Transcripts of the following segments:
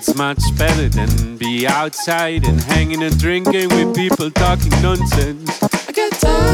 It's much better than be outside and hanging and drinking with people talking nonsense. I get tired.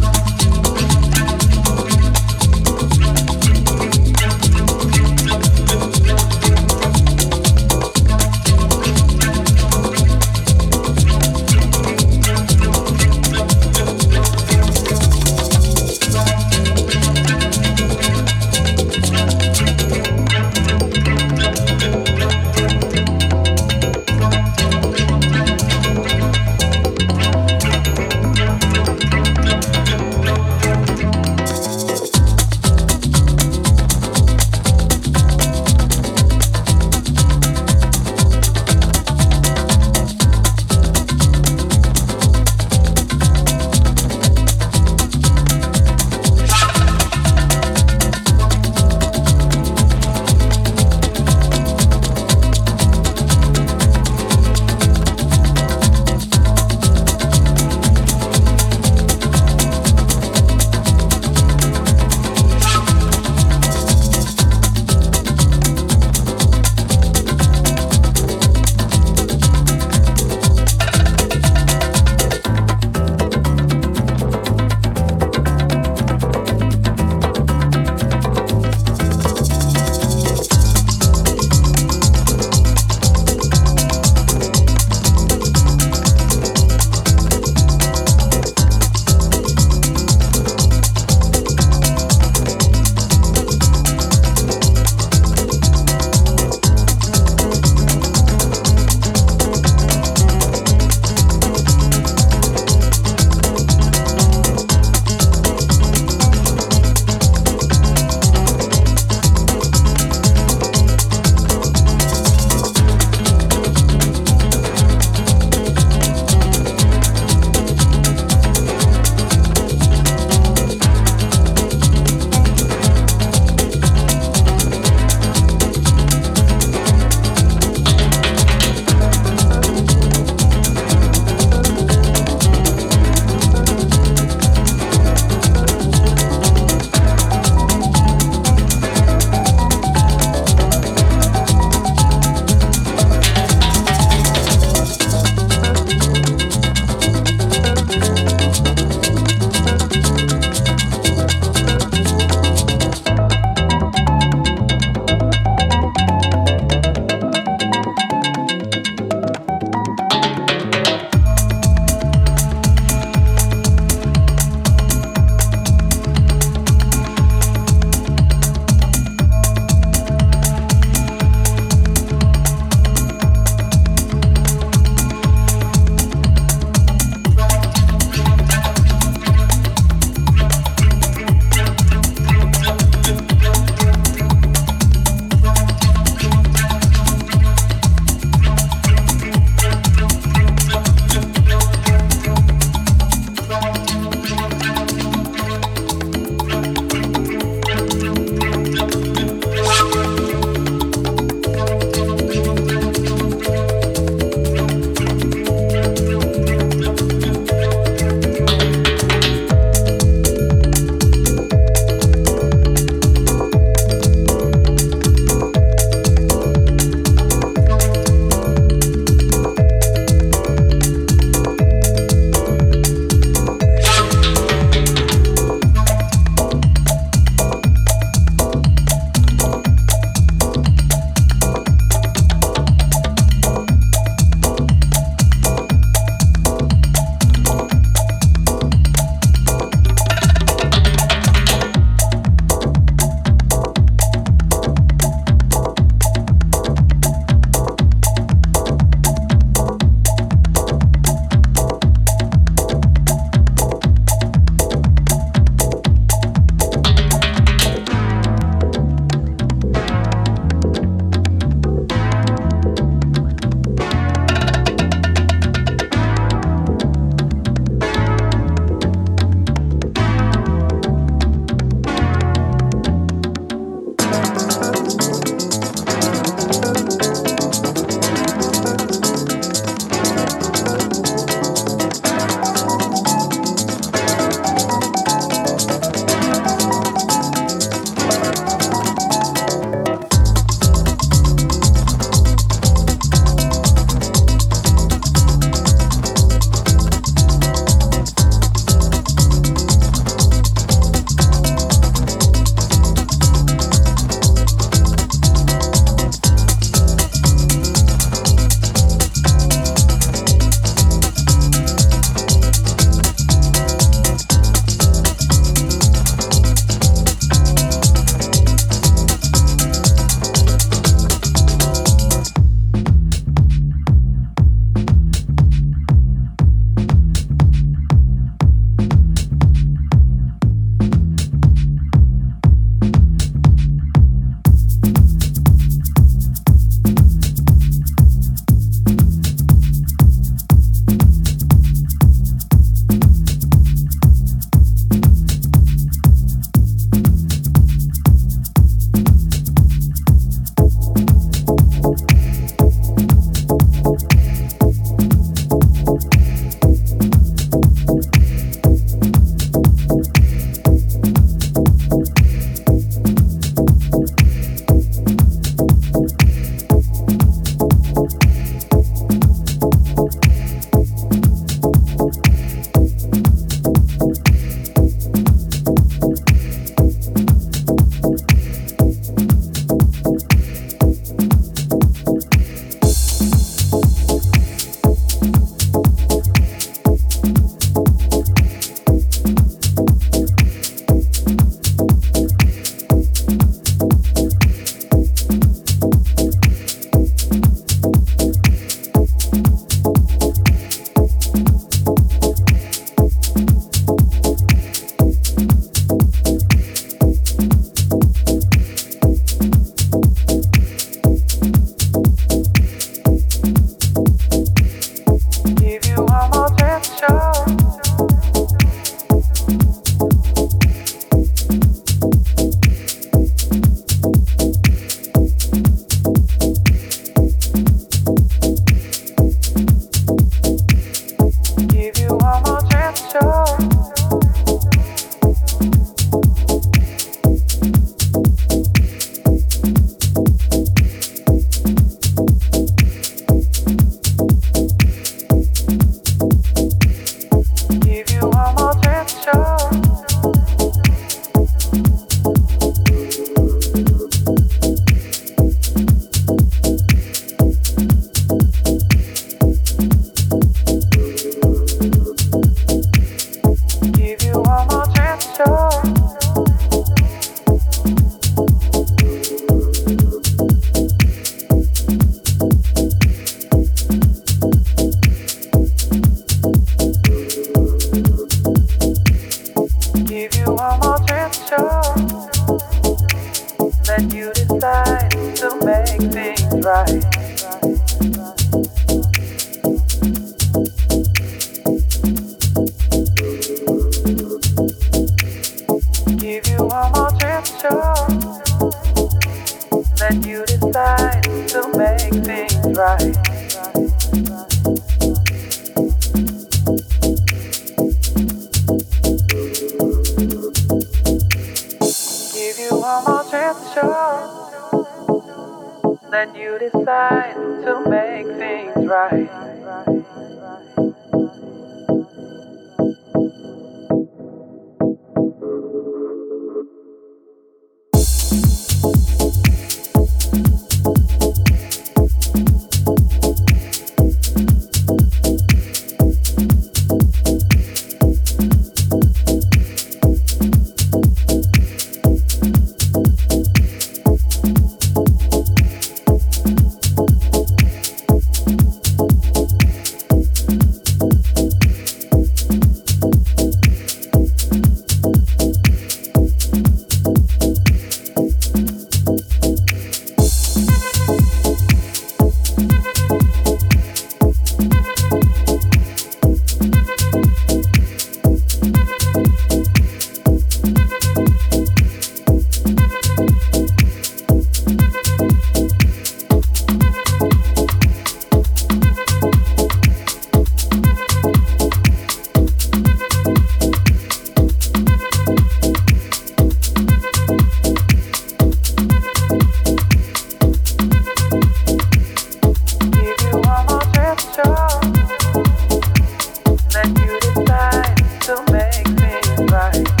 right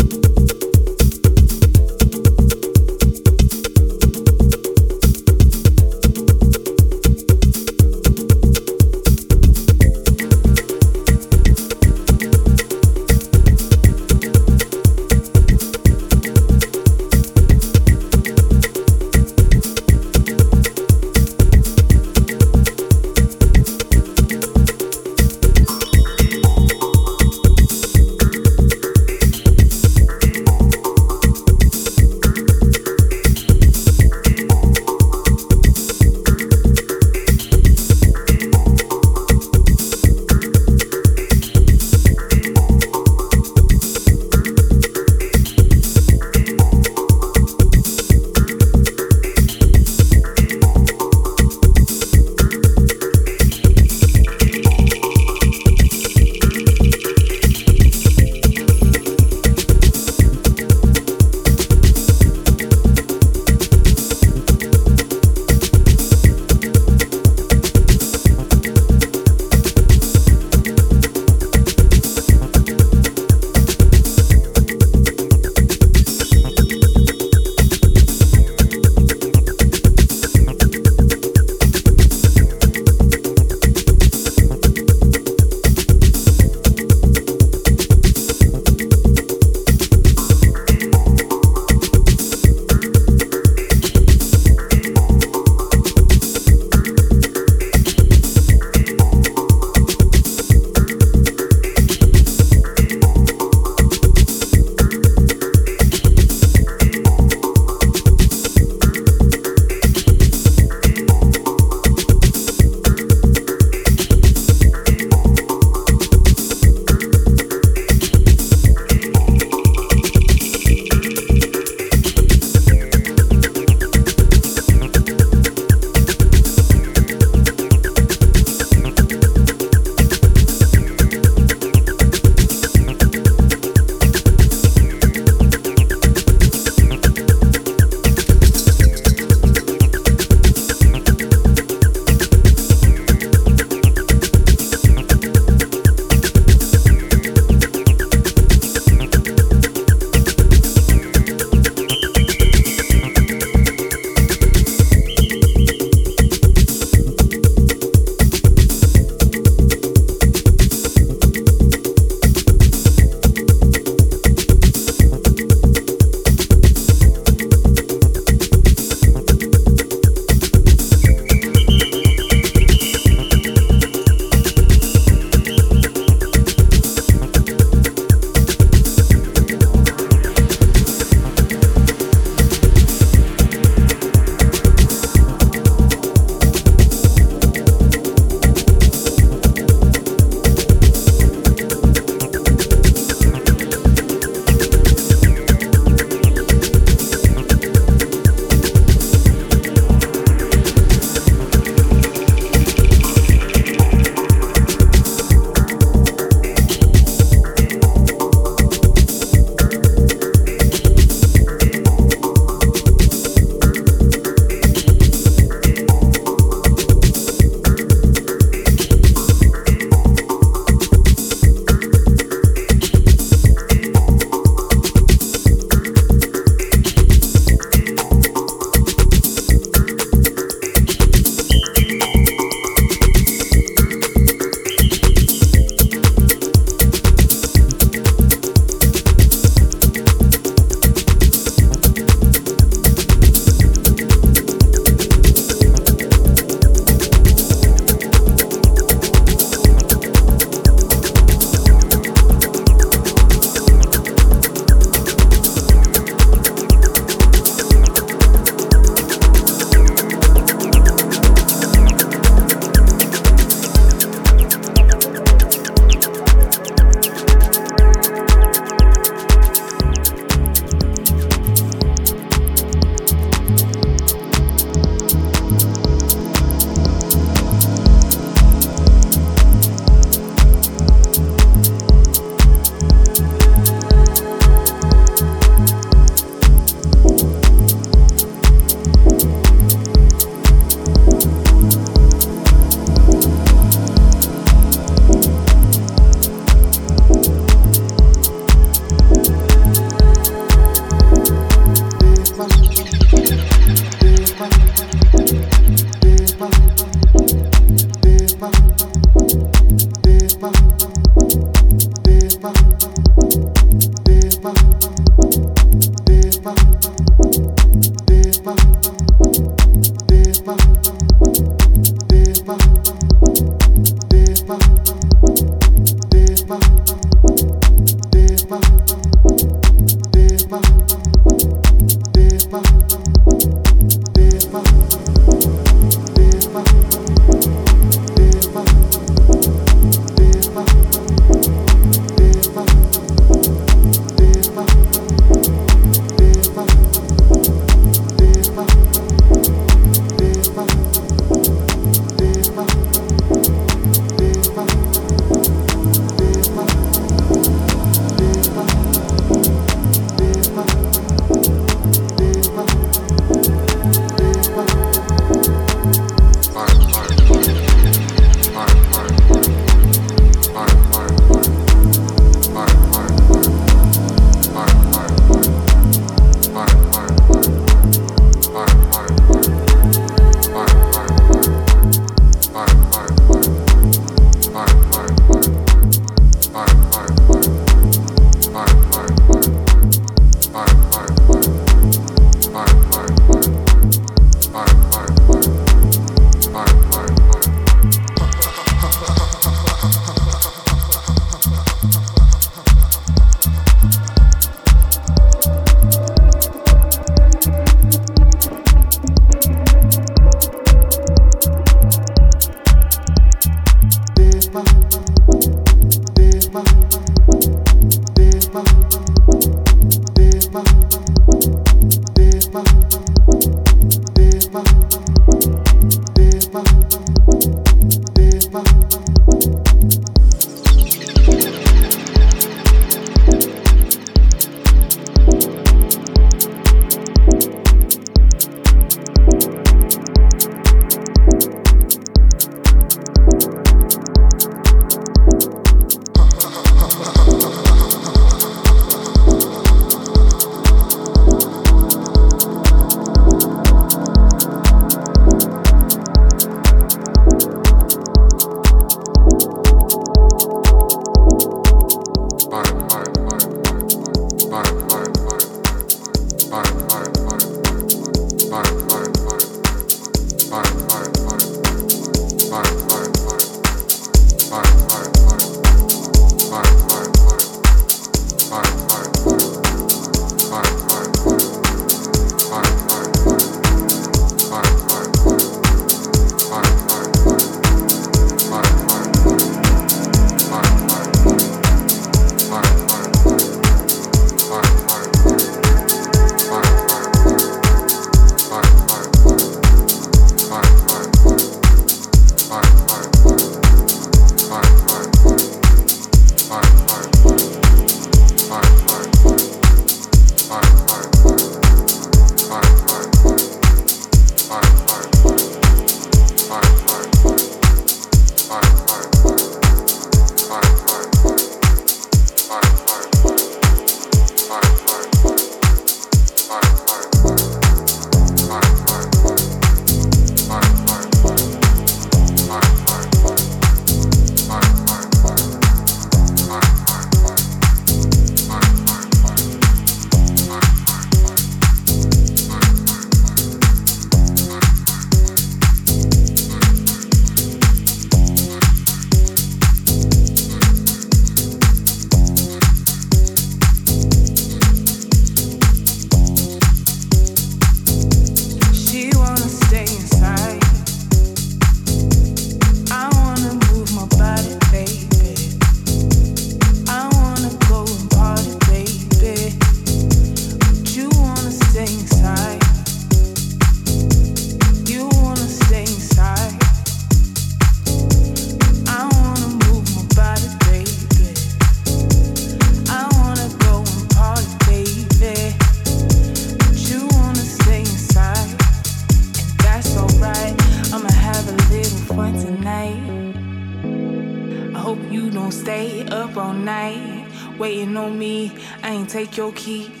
take your keys.